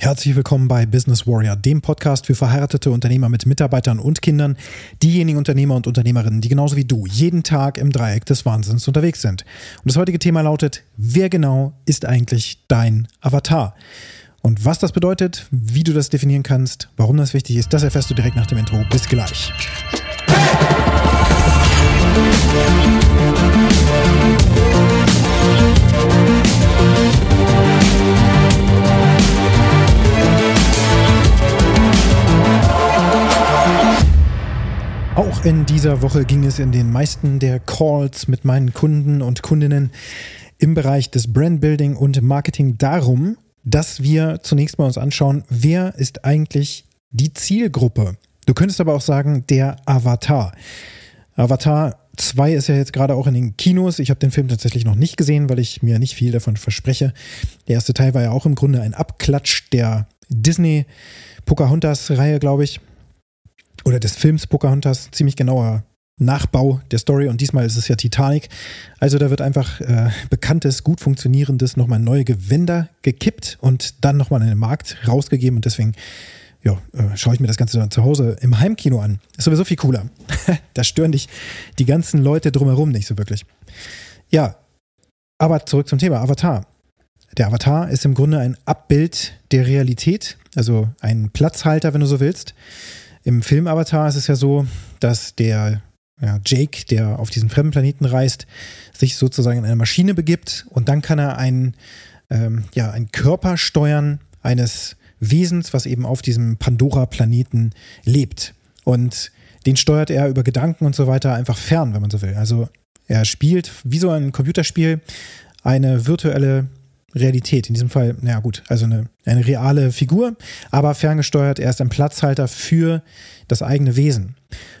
Herzlich willkommen bei Business Warrior, dem Podcast für verheiratete Unternehmer mit Mitarbeitern und Kindern, diejenigen Unternehmer und Unternehmerinnen, die genauso wie du jeden Tag im Dreieck des Wahnsinns unterwegs sind. Und das heutige Thema lautet, wer genau ist eigentlich dein Avatar? Und was das bedeutet, wie du das definieren kannst, warum das wichtig ist, das erfährst du direkt nach dem Intro. Bis gleich. Auch in dieser Woche ging es in den meisten der Calls mit meinen Kunden und Kundinnen im Bereich des Brandbuilding und Marketing darum, dass wir zunächst mal uns anschauen, wer ist eigentlich die Zielgruppe? Du könntest aber auch sagen, der Avatar. Avatar 2 ist ja jetzt gerade auch in den Kinos. Ich habe den Film tatsächlich noch nicht gesehen, weil ich mir nicht viel davon verspreche. Der erste Teil war ja auch im Grunde ein Abklatsch der Disney Pocahontas-Reihe, glaube ich oder des Films Pocahontas ziemlich genauer Nachbau der Story und diesmal ist es ja Titanic. Also da wird einfach äh, bekanntes, gut funktionierendes, nochmal neue Gewänder gekippt und dann nochmal in den Markt rausgegeben und deswegen ja, äh, schaue ich mir das Ganze dann zu Hause im Heimkino an. Ist sowieso viel cooler. da stören dich die ganzen Leute drumherum nicht so wirklich. Ja, aber zurück zum Thema Avatar. Der Avatar ist im Grunde ein Abbild der Realität, also ein Platzhalter, wenn du so willst. Im Film Avatar ist es ja so, dass der ja, Jake, der auf diesen fremden Planeten reist, sich sozusagen in eine Maschine begibt und dann kann er einen, ähm, ja, einen Körper steuern eines Wesens, was eben auf diesem Pandora-Planeten lebt. Und den steuert er über Gedanken und so weiter einfach fern, wenn man so will. Also er spielt wie so ein Computerspiel eine virtuelle Realität. In diesem Fall, naja gut, also eine, eine reale Figur, aber ferngesteuert. Er ist ein Platzhalter für das eigene Wesen.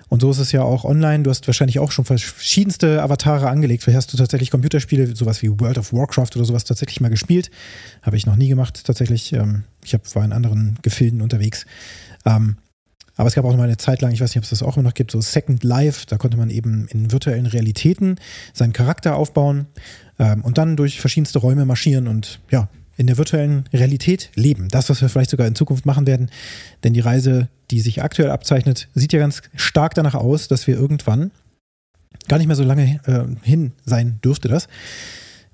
Und so ist es ja auch online. Du hast wahrscheinlich auch schon verschiedenste Avatare angelegt. Vielleicht hast du tatsächlich Computerspiele, sowas wie World of Warcraft oder sowas tatsächlich mal gespielt. Habe ich noch nie gemacht, tatsächlich. Ähm, ich war in anderen Gefilden unterwegs. Ähm, aber es gab auch noch mal eine Zeit lang, ich weiß nicht, ob es das auch immer noch gibt, so Second Life, da konnte man eben in virtuellen Realitäten seinen Charakter aufbauen ähm, und dann durch verschiedenste Räume marschieren und ja, in der virtuellen Realität leben. Das, was wir vielleicht sogar in Zukunft machen werden. Denn die Reise, die sich aktuell abzeichnet, sieht ja ganz stark danach aus, dass wir irgendwann, gar nicht mehr so lange äh, hin sein dürfte das,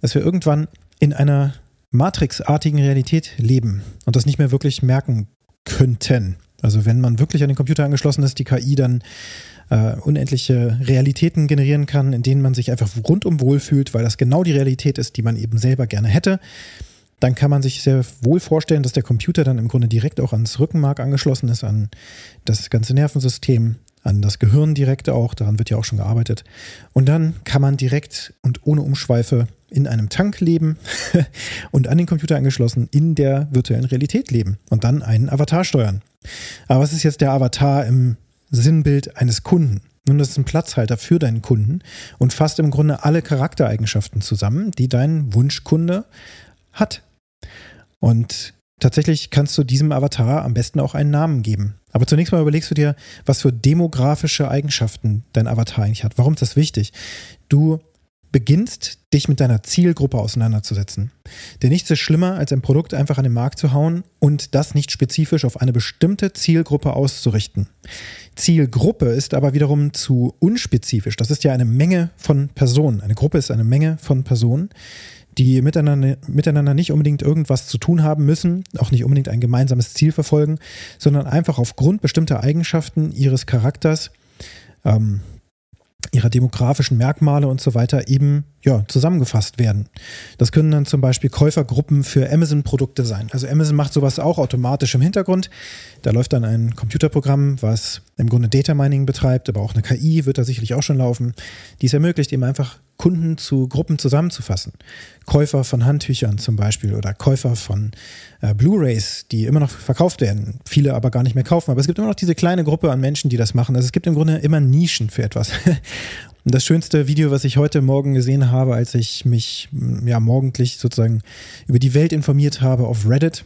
dass wir irgendwann in einer Matrix-artigen Realität leben und das nicht mehr wirklich merken könnten. Also wenn man wirklich an den Computer angeschlossen ist, die KI dann äh, unendliche Realitäten generieren kann, in denen man sich einfach rundum wohlfühlt, weil das genau die Realität ist, die man eben selber gerne hätte, dann kann man sich sehr wohl vorstellen, dass der Computer dann im Grunde direkt auch ans Rückenmark angeschlossen ist, an das ganze Nervensystem, an das Gehirn direkt auch, daran wird ja auch schon gearbeitet. Und dann kann man direkt und ohne Umschweife in einem Tank leben und an den Computer angeschlossen in der virtuellen Realität leben und dann einen Avatar steuern. Aber was ist jetzt der Avatar im Sinnbild eines Kunden? Nun, das ist ein Platzhalter für deinen Kunden und fasst im Grunde alle Charaktereigenschaften zusammen, die dein Wunschkunde hat. Und tatsächlich kannst du diesem Avatar am besten auch einen Namen geben. Aber zunächst mal überlegst du dir, was für demografische Eigenschaften dein Avatar eigentlich hat. Warum ist das wichtig? Du beginnst, dich mit deiner Zielgruppe auseinanderzusetzen. Denn nichts ist schlimmer, als ein Produkt einfach an den Markt zu hauen und das nicht spezifisch auf eine bestimmte Zielgruppe auszurichten. Zielgruppe ist aber wiederum zu unspezifisch. Das ist ja eine Menge von Personen. Eine Gruppe ist eine Menge von Personen, die miteinander, miteinander nicht unbedingt irgendwas zu tun haben müssen, auch nicht unbedingt ein gemeinsames Ziel verfolgen, sondern einfach aufgrund bestimmter Eigenschaften ihres Charakters ähm, ihrer demografischen Merkmale und so weiter eben ja, zusammengefasst werden. Das können dann zum Beispiel Käufergruppen für Amazon-Produkte sein. Also Amazon macht sowas auch automatisch im Hintergrund. Da läuft dann ein Computerprogramm, was im Grunde Data Mining betreibt, aber auch eine KI wird da sicherlich auch schon laufen, die es ermöglicht, eben einfach Kunden zu Gruppen zusammenzufassen. Käufer von Handtüchern zum Beispiel oder Käufer von äh, Blu-rays, die immer noch verkauft werden, viele aber gar nicht mehr kaufen. Aber es gibt immer noch diese kleine Gruppe an Menschen, die das machen. Also es gibt im Grunde immer Nischen für etwas. Und das schönste Video, was ich heute Morgen gesehen habe, als ich mich ja morgendlich sozusagen über die Welt informiert habe auf Reddit,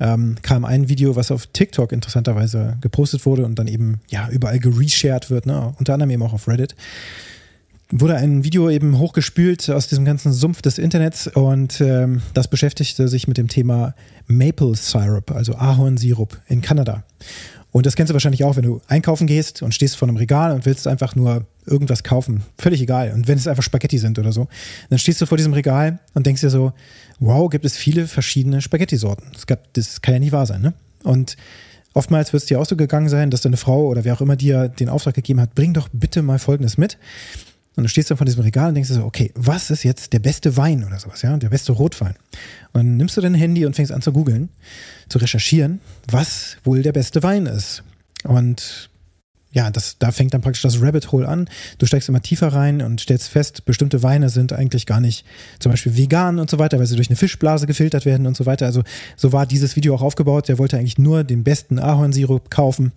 ähm, kam ein Video, was auf TikTok interessanterweise gepostet wurde und dann eben ja überall gereshared wird, ne? unter anderem eben auch auf Reddit wurde ein Video eben hochgespült aus diesem ganzen Sumpf des Internets und ähm, das beschäftigte sich mit dem Thema Maple Syrup, also Ahornsirup in Kanada. Und das kennst du wahrscheinlich auch, wenn du einkaufen gehst und stehst vor einem Regal und willst einfach nur irgendwas kaufen. Völlig egal. Und wenn es einfach Spaghetti sind oder so, dann stehst du vor diesem Regal und denkst dir so, wow, gibt es viele verschiedene Spaghetti-Sorten. Das, das kann ja nicht wahr sein, ne? Und oftmals wird es dir auch so gegangen sein, dass deine Frau oder wer auch immer dir den Auftrag gegeben hat, bring doch bitte mal Folgendes mit. Und du stehst dann vor diesem Regal und denkst dir so, okay, was ist jetzt der beste Wein oder sowas, ja, der beste Rotwein? Und dann nimmst du dein Handy und fängst an zu googeln, zu recherchieren, was wohl der beste Wein ist. Und ja, das, da fängt dann praktisch das Rabbit Hole an. Du steigst immer tiefer rein und stellst fest, bestimmte Weine sind eigentlich gar nicht zum Beispiel vegan und so weiter, weil sie durch eine Fischblase gefiltert werden und so weiter. Also so war dieses Video auch aufgebaut. Der wollte eigentlich nur den besten Ahornsirup kaufen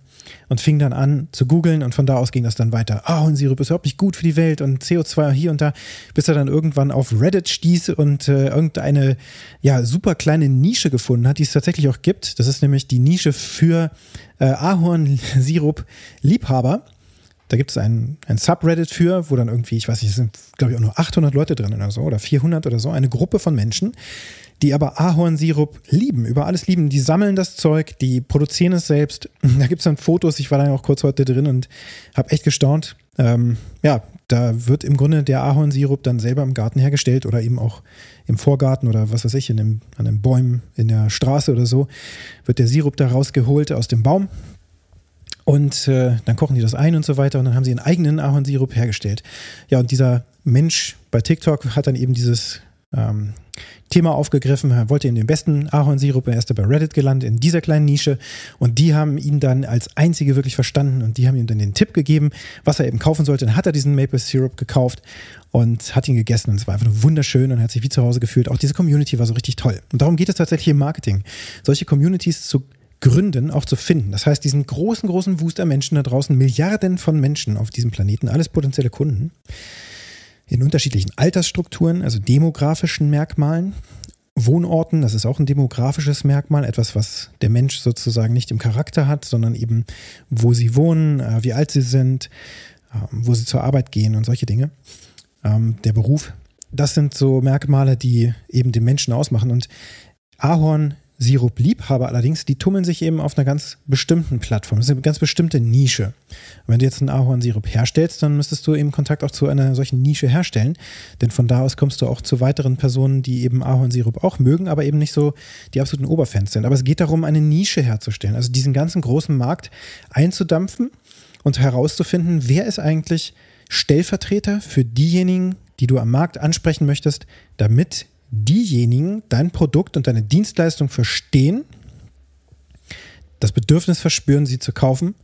und fing dann an zu googeln und von da aus ging das dann weiter. Ahornsirup ist überhaupt nicht gut für die Welt und CO2 hier und da, bis er dann irgendwann auf Reddit stieß und äh, irgendeine ja super kleine Nische gefunden hat, die es tatsächlich auch gibt. Das ist nämlich die Nische für äh, Ahornsirup-Liebhaber. Da gibt es ein, ein Subreddit für, wo dann irgendwie, ich weiß nicht, es sind glaube ich auch nur 800 Leute drin oder so oder 400 oder so, eine Gruppe von Menschen, die aber Ahornsirup lieben, über alles lieben. Die sammeln das Zeug, die produzieren es selbst. Da gibt es dann Fotos, ich war da auch kurz heute drin und habe echt gestaunt. Ähm, ja, da wird im Grunde der Ahornsirup dann selber im Garten hergestellt oder eben auch im Vorgarten oder was weiß ich, in dem, an den Bäumen in der Straße oder so, wird der Sirup da rausgeholt aus dem Baum. Und äh, dann kochen die das ein und so weiter und dann haben sie einen eigenen Ahornsirup hergestellt. Ja, und dieser Mensch bei TikTok hat dann eben dieses ähm, Thema aufgegriffen, er wollte in den besten Ahornsirup, er ist bei Reddit gelandet, in dieser kleinen Nische und die haben ihn dann als einzige wirklich verstanden und die haben ihm dann den Tipp gegeben, was er eben kaufen sollte. Dann hat er diesen Maple Syrup gekauft und hat ihn gegessen und es war einfach nur wunderschön und hat sich wie zu Hause gefühlt. Auch diese Community war so richtig toll. Und darum geht es tatsächlich im Marketing, solche Communities zu gründen, auch zu finden. Das heißt, diesen großen, großen Wust an Menschen da draußen, Milliarden von Menschen auf diesem Planeten, alles potenzielle Kunden, in unterschiedlichen Altersstrukturen, also demografischen Merkmalen, Wohnorten, das ist auch ein demografisches Merkmal, etwas, was der Mensch sozusagen nicht im Charakter hat, sondern eben, wo sie wohnen, äh, wie alt sie sind, ähm, wo sie zur Arbeit gehen und solche Dinge. Ähm, der Beruf, das sind so Merkmale, die eben den Menschen ausmachen. Und Ahorn Sirup-Liebhaber allerdings, die tummeln sich eben auf einer ganz bestimmten Plattform. Das ist eine ganz bestimmte Nische. Wenn du jetzt einen Ahornsirup herstellst, dann müsstest du eben Kontakt auch zu einer solchen Nische herstellen. Denn von da aus kommst du auch zu weiteren Personen, die eben Ahornsirup auch mögen, aber eben nicht so die absoluten Oberfans sind. Aber es geht darum, eine Nische herzustellen. Also diesen ganzen großen Markt einzudampfen und herauszufinden, wer ist eigentlich Stellvertreter für diejenigen, die du am Markt ansprechen möchtest, damit diejenigen dein Produkt und deine Dienstleistung verstehen, das Bedürfnis verspüren, sie zu kaufen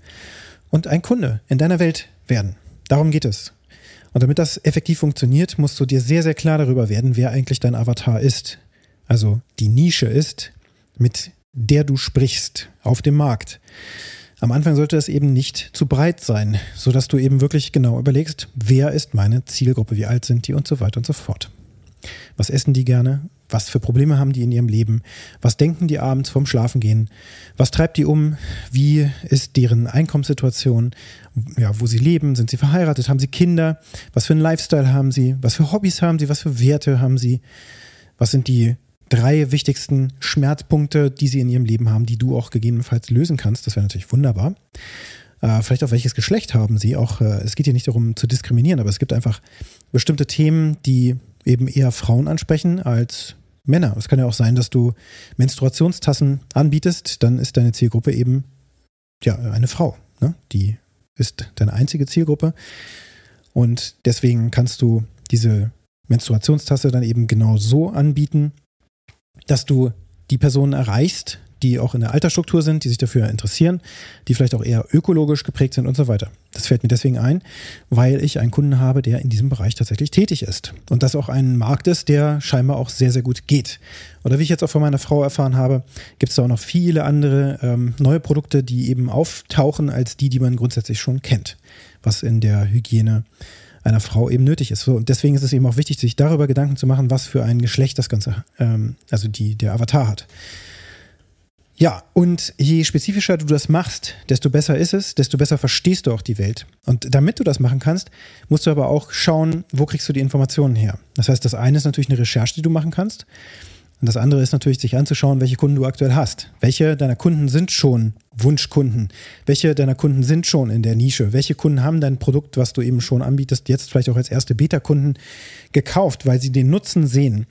und ein Kunde in deiner Welt werden. Darum geht es. Und damit das effektiv funktioniert, musst du dir sehr, sehr klar darüber werden, wer eigentlich dein Avatar ist. Also die Nische ist, mit der du sprichst auf dem Markt. Am Anfang sollte es eben nicht zu breit sein, sodass du eben wirklich genau überlegst, wer ist meine Zielgruppe, wie alt sind die und so weiter und so fort. Was essen die gerne? Was für Probleme haben die in ihrem Leben? Was denken die abends vorm Schlafengehen? Was treibt die um? Wie ist deren Einkommenssituation? Ja, wo sie leben? Sind sie verheiratet? Haben sie Kinder? Was für einen Lifestyle haben sie? Was für Hobbys haben sie? Was für Werte haben sie? Was sind die drei wichtigsten Schmerzpunkte, die sie in ihrem Leben haben, die du auch gegebenenfalls lösen kannst? Das wäre natürlich wunderbar. Äh, vielleicht auch welches Geschlecht haben sie? Auch äh, es geht hier nicht darum zu diskriminieren, aber es gibt einfach bestimmte Themen, die eben eher Frauen ansprechen als Männer. Es kann ja auch sein, dass du Menstruationstassen anbietest, dann ist deine Zielgruppe eben ja eine Frau. Ne? Die ist deine einzige Zielgruppe. Und deswegen kannst du diese Menstruationstasse dann eben genau so anbieten, dass du die Personen erreichst, die auch in der Altersstruktur sind, die sich dafür interessieren, die vielleicht auch eher ökologisch geprägt sind und so weiter. Das fällt mir deswegen ein, weil ich einen Kunden habe, der in diesem Bereich tatsächlich tätig ist. Und das auch ein Markt ist, der scheinbar auch sehr, sehr gut geht. Oder wie ich jetzt auch von meiner Frau erfahren habe, gibt es da auch noch viele andere ähm, neue Produkte, die eben auftauchen als die, die man grundsätzlich schon kennt, was in der Hygiene einer Frau eben nötig ist. So, und deswegen ist es eben auch wichtig, sich darüber Gedanken zu machen, was für ein Geschlecht das Ganze, ähm, also die, der Avatar hat. Ja, und je spezifischer du das machst, desto besser ist es, desto besser verstehst du auch die Welt. Und damit du das machen kannst, musst du aber auch schauen, wo kriegst du die Informationen her. Das heißt, das eine ist natürlich eine Recherche, die du machen kannst. Und das andere ist natürlich, sich anzuschauen, welche Kunden du aktuell hast. Welche deiner Kunden sind schon Wunschkunden? Welche deiner Kunden sind schon in der Nische? Welche Kunden haben dein Produkt, was du eben schon anbietest, jetzt vielleicht auch als erste Beta-Kunden gekauft, weil sie den Nutzen sehen?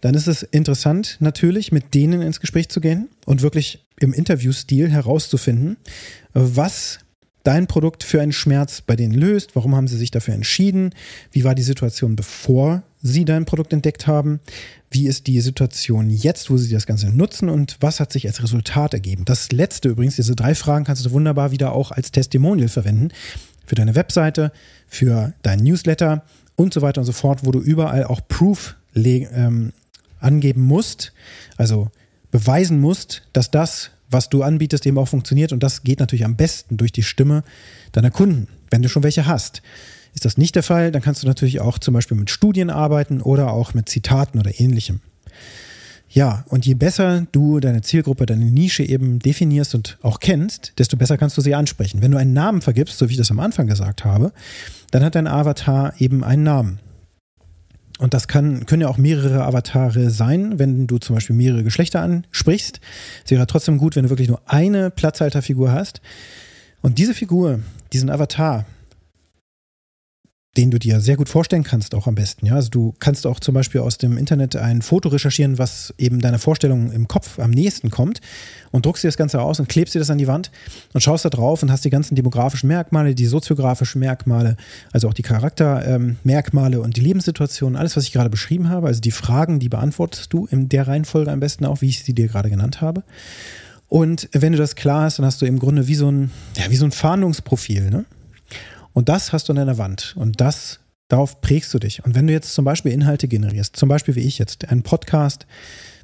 Dann ist es interessant, natürlich mit denen ins Gespräch zu gehen und wirklich im Interviewstil herauszufinden, was dein Produkt für einen Schmerz bei denen löst, warum haben sie sich dafür entschieden, wie war die Situation, bevor sie dein Produkt entdeckt haben, wie ist die Situation jetzt, wo sie das Ganze nutzen und was hat sich als Resultat ergeben. Das letzte übrigens, diese drei Fragen kannst du wunderbar wieder auch als Testimonial verwenden für deine Webseite, für deinen Newsletter und so weiter und so fort, wo du überall auch Proof ähm, angeben musst, also beweisen musst, dass das, was du anbietest, eben auch funktioniert. Und das geht natürlich am besten durch die Stimme deiner Kunden, wenn du schon welche hast. Ist das nicht der Fall, dann kannst du natürlich auch zum Beispiel mit Studien arbeiten oder auch mit Zitaten oder ähnlichem. Ja, und je besser du deine Zielgruppe, deine Nische eben definierst und auch kennst, desto besser kannst du sie ansprechen. Wenn du einen Namen vergibst, so wie ich das am Anfang gesagt habe, dann hat dein Avatar eben einen Namen. Und das kann, können ja auch mehrere Avatare sein, wenn du zum Beispiel mehrere Geschlechter ansprichst. Es wäre trotzdem gut, wenn du wirklich nur eine Platzhalterfigur hast. Und diese Figur, diesen Avatar, den du dir sehr gut vorstellen kannst, auch am besten. Ja, also du kannst auch zum Beispiel aus dem Internet ein Foto recherchieren, was eben deiner Vorstellung im Kopf am nächsten kommt und druckst dir das Ganze aus und klebst dir das an die Wand und schaust da drauf und hast die ganzen demografischen Merkmale, die soziografischen Merkmale, also auch die Charaktermerkmale ähm, und die Lebenssituation, alles, was ich gerade beschrieben habe. Also die Fragen, die beantwortest du in der Reihenfolge am besten auch, wie ich sie dir gerade genannt habe. Und wenn du das klar hast, dann hast du im Grunde wie so ein, ja, wie so ein Fahndungsprofil, ne? Und das hast du an deiner Wand. Und das, darauf prägst du dich. Und wenn du jetzt zum Beispiel Inhalte generierst, zum Beispiel wie ich jetzt, einen Podcast,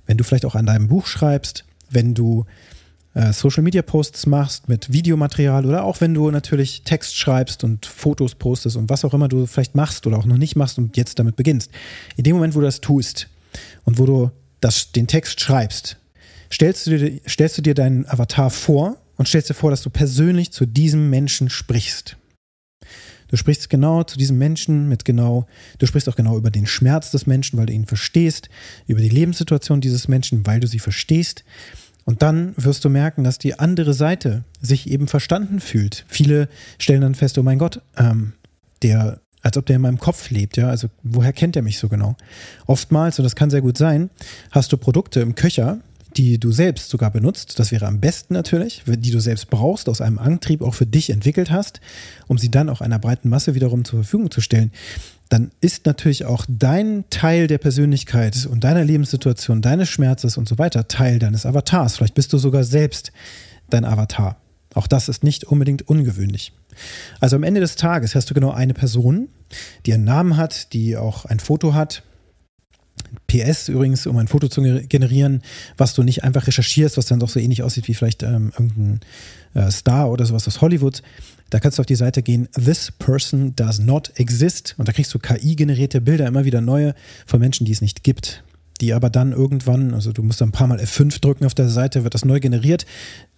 wenn du vielleicht auch an deinem Buch schreibst, wenn du äh, Social Media Posts machst mit Videomaterial oder auch wenn du natürlich Text schreibst und Fotos postest und was auch immer du vielleicht machst oder auch noch nicht machst und jetzt damit beginnst. In dem Moment, wo du das tust und wo du das, den Text schreibst, stellst du, dir, stellst du dir deinen Avatar vor und stellst dir vor, dass du persönlich zu diesem Menschen sprichst. Du sprichst genau zu diesem Menschen mit genau, du sprichst auch genau über den Schmerz des Menschen, weil du ihn verstehst, über die Lebenssituation dieses Menschen, weil du sie verstehst. Und dann wirst du merken, dass die andere Seite sich eben verstanden fühlt. Viele stellen dann fest, oh mein Gott, ähm, der, als ob der in meinem Kopf lebt, ja. Also woher kennt er mich so genau? Oftmals, und das kann sehr gut sein, hast du Produkte im Köcher, die du selbst sogar benutzt, das wäre am besten natürlich, die du selbst brauchst, aus einem Antrieb auch für dich entwickelt hast, um sie dann auch einer breiten Masse wiederum zur Verfügung zu stellen, dann ist natürlich auch dein Teil der Persönlichkeit und deiner Lebenssituation, deines Schmerzes und so weiter Teil deines Avatars. Vielleicht bist du sogar selbst dein Avatar. Auch das ist nicht unbedingt ungewöhnlich. Also am Ende des Tages hast du genau eine Person, die einen Namen hat, die auch ein Foto hat, PS übrigens, um ein Foto zu generieren, was du nicht einfach recherchierst, was dann doch so ähnlich aussieht wie vielleicht ähm, irgendein äh, Star oder sowas aus Hollywood. Da kannst du auf die Seite gehen, This person does not exist. Und da kriegst du KI-generierte Bilder, immer wieder neue von Menschen, die es nicht gibt. Die aber dann irgendwann, also du musst ein paar Mal F5 drücken auf der Seite, wird das neu generiert.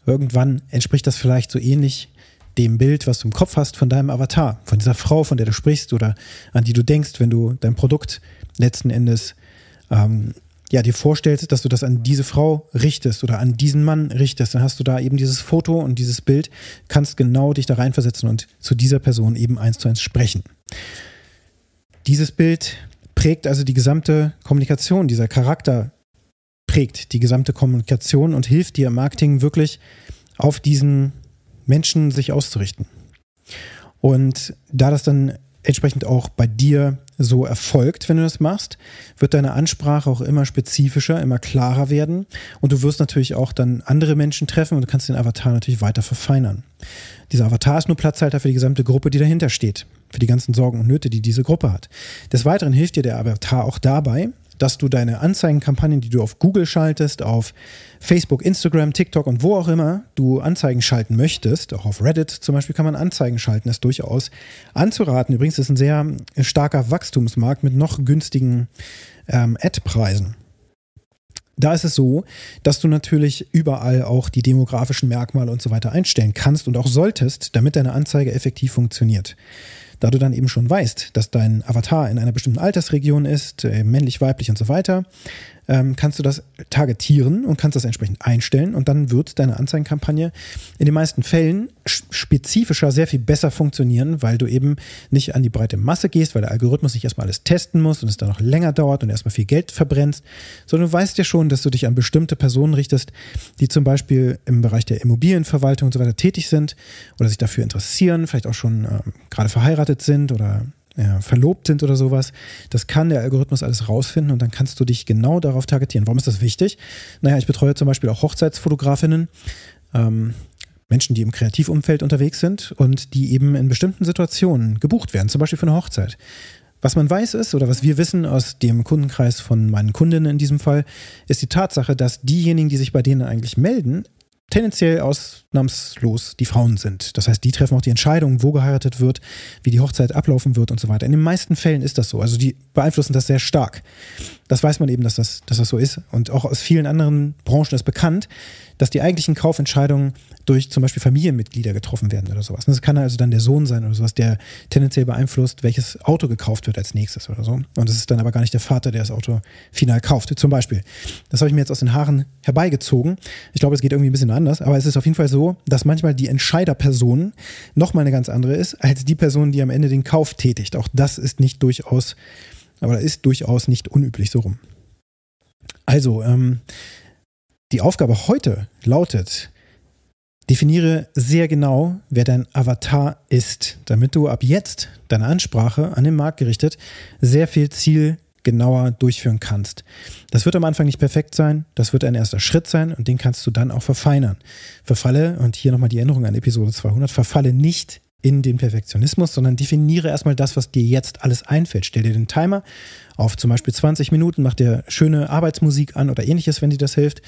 Irgendwann entspricht das vielleicht so ähnlich dem Bild, was du im Kopf hast von deinem Avatar, von dieser Frau, von der du sprichst oder an die du denkst, wenn du dein Produkt letzten Endes ähm, ja, dir vorstellst, dass du das an diese Frau richtest oder an diesen Mann richtest, dann hast du da eben dieses Foto und dieses Bild, kannst genau dich da reinversetzen und zu dieser Person eben eins zu eins sprechen. Dieses Bild prägt also die gesamte Kommunikation, dieser Charakter prägt die gesamte Kommunikation und hilft dir im Marketing wirklich auf diesen Menschen sich auszurichten. Und da das dann entsprechend auch bei dir so erfolgt, wenn du das machst, wird deine Ansprache auch immer spezifischer, immer klarer werden und du wirst natürlich auch dann andere Menschen treffen und du kannst den Avatar natürlich weiter verfeinern. Dieser Avatar ist nur Platzhalter für die gesamte Gruppe, die dahinter steht, für die ganzen Sorgen und Nöte, die diese Gruppe hat. Des Weiteren hilft dir der Avatar auch dabei, dass du deine Anzeigenkampagnen, die du auf Google schaltest, auf Facebook, Instagram, TikTok und wo auch immer du Anzeigen schalten möchtest, auch auf Reddit zum Beispiel kann man Anzeigen schalten, ist durchaus anzuraten. Übrigens ist ein sehr starker Wachstumsmarkt mit noch günstigen ähm, Ad-Preisen. Da ist es so, dass du natürlich überall auch die demografischen Merkmale und so weiter einstellen kannst und auch solltest, damit deine Anzeige effektiv funktioniert. Da du dann eben schon weißt, dass dein Avatar in einer bestimmten Altersregion ist, äh, männlich, weiblich und so weiter, ähm, kannst du das targetieren und kannst das entsprechend einstellen und dann wird deine Anzeigenkampagne in den meisten Fällen spezifischer sehr viel besser funktionieren, weil du eben nicht an die breite Masse gehst, weil der Algorithmus nicht erstmal alles testen muss und es dann noch länger dauert und erstmal viel Geld verbrennst, sondern du weißt ja schon, dass du dich an bestimmte Personen richtest, die zum Beispiel im Bereich der Immobilienverwaltung und so weiter tätig sind oder sich dafür interessieren, vielleicht auch schon äh, gerade verheiratet sind oder ja, verlobt sind oder sowas. Das kann der Algorithmus alles rausfinden und dann kannst du dich genau darauf targetieren. Warum ist das wichtig? Naja, ich betreue zum Beispiel auch Hochzeitsfotografinnen, ähm, Menschen, die im Kreativumfeld unterwegs sind und die eben in bestimmten Situationen gebucht werden, zum Beispiel für eine Hochzeit. Was man weiß ist, oder was wir wissen aus dem Kundenkreis von meinen Kundinnen in diesem Fall, ist die Tatsache, dass diejenigen, die sich bei denen eigentlich melden, tendenziell ausnahmslos die Frauen sind. Das heißt, die treffen auch die Entscheidung, wo geheiratet wird, wie die Hochzeit ablaufen wird und so weiter. In den meisten Fällen ist das so. Also die beeinflussen das sehr stark. Das weiß man eben, dass das, dass das so ist. Und auch aus vielen anderen Branchen ist bekannt, dass die eigentlichen Kaufentscheidungen durch zum Beispiel Familienmitglieder getroffen werden oder sowas. Das kann also dann der Sohn sein oder sowas, der tendenziell beeinflusst, welches Auto gekauft wird als nächstes oder so. Und es ist dann aber gar nicht der Vater, der das Auto final kauft, zum Beispiel. Das habe ich mir jetzt aus den Haaren herbeigezogen. Ich glaube, es geht irgendwie ein bisschen anders, aber es ist auf jeden Fall so, dass manchmal die Entscheiderperson nochmal eine ganz andere ist, als die Person, die am Ende den Kauf tätigt. Auch das ist nicht durchaus, aber ist durchaus nicht unüblich so rum. Also, ähm, die Aufgabe heute lautet, definiere sehr genau, wer dein Avatar ist, damit du ab jetzt deine Ansprache an den Markt gerichtet sehr viel zielgenauer durchführen kannst. Das wird am Anfang nicht perfekt sein, das wird ein erster Schritt sein und den kannst du dann auch verfeinern. Verfalle, und hier nochmal die Erinnerung an Episode 200, verfalle nicht in den Perfektionismus, sondern definiere erstmal das, was dir jetzt alles einfällt. Stell dir den Timer auf zum Beispiel 20 Minuten, mach dir schöne Arbeitsmusik an oder ähnliches, wenn dir das hilft.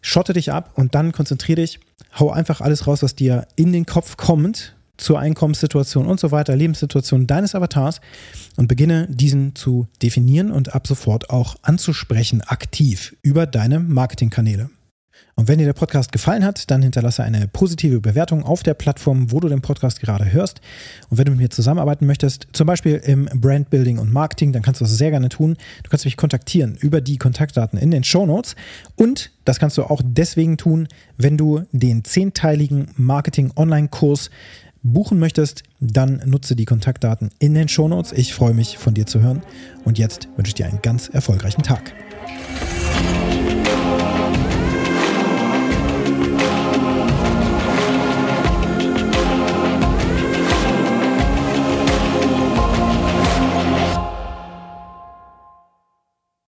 Schotte dich ab und dann konzentriere dich, hau einfach alles raus, was dir in den Kopf kommt, zur Einkommenssituation und so weiter, Lebenssituation deines Avatars und beginne diesen zu definieren und ab sofort auch anzusprechen, aktiv über deine Marketingkanäle. Und wenn dir der Podcast gefallen hat, dann hinterlasse eine positive Bewertung auf der Plattform, wo du den Podcast gerade hörst. Und wenn du mit mir zusammenarbeiten möchtest, zum Beispiel im Brandbuilding und Marketing, dann kannst du das sehr gerne tun. Du kannst mich kontaktieren über die Kontaktdaten in den Show Notes. Und das kannst du auch deswegen tun, wenn du den zehnteiligen Marketing-Online-Kurs buchen möchtest, dann nutze die Kontaktdaten in den Show Notes. Ich freue mich, von dir zu hören. Und jetzt wünsche ich dir einen ganz erfolgreichen Tag.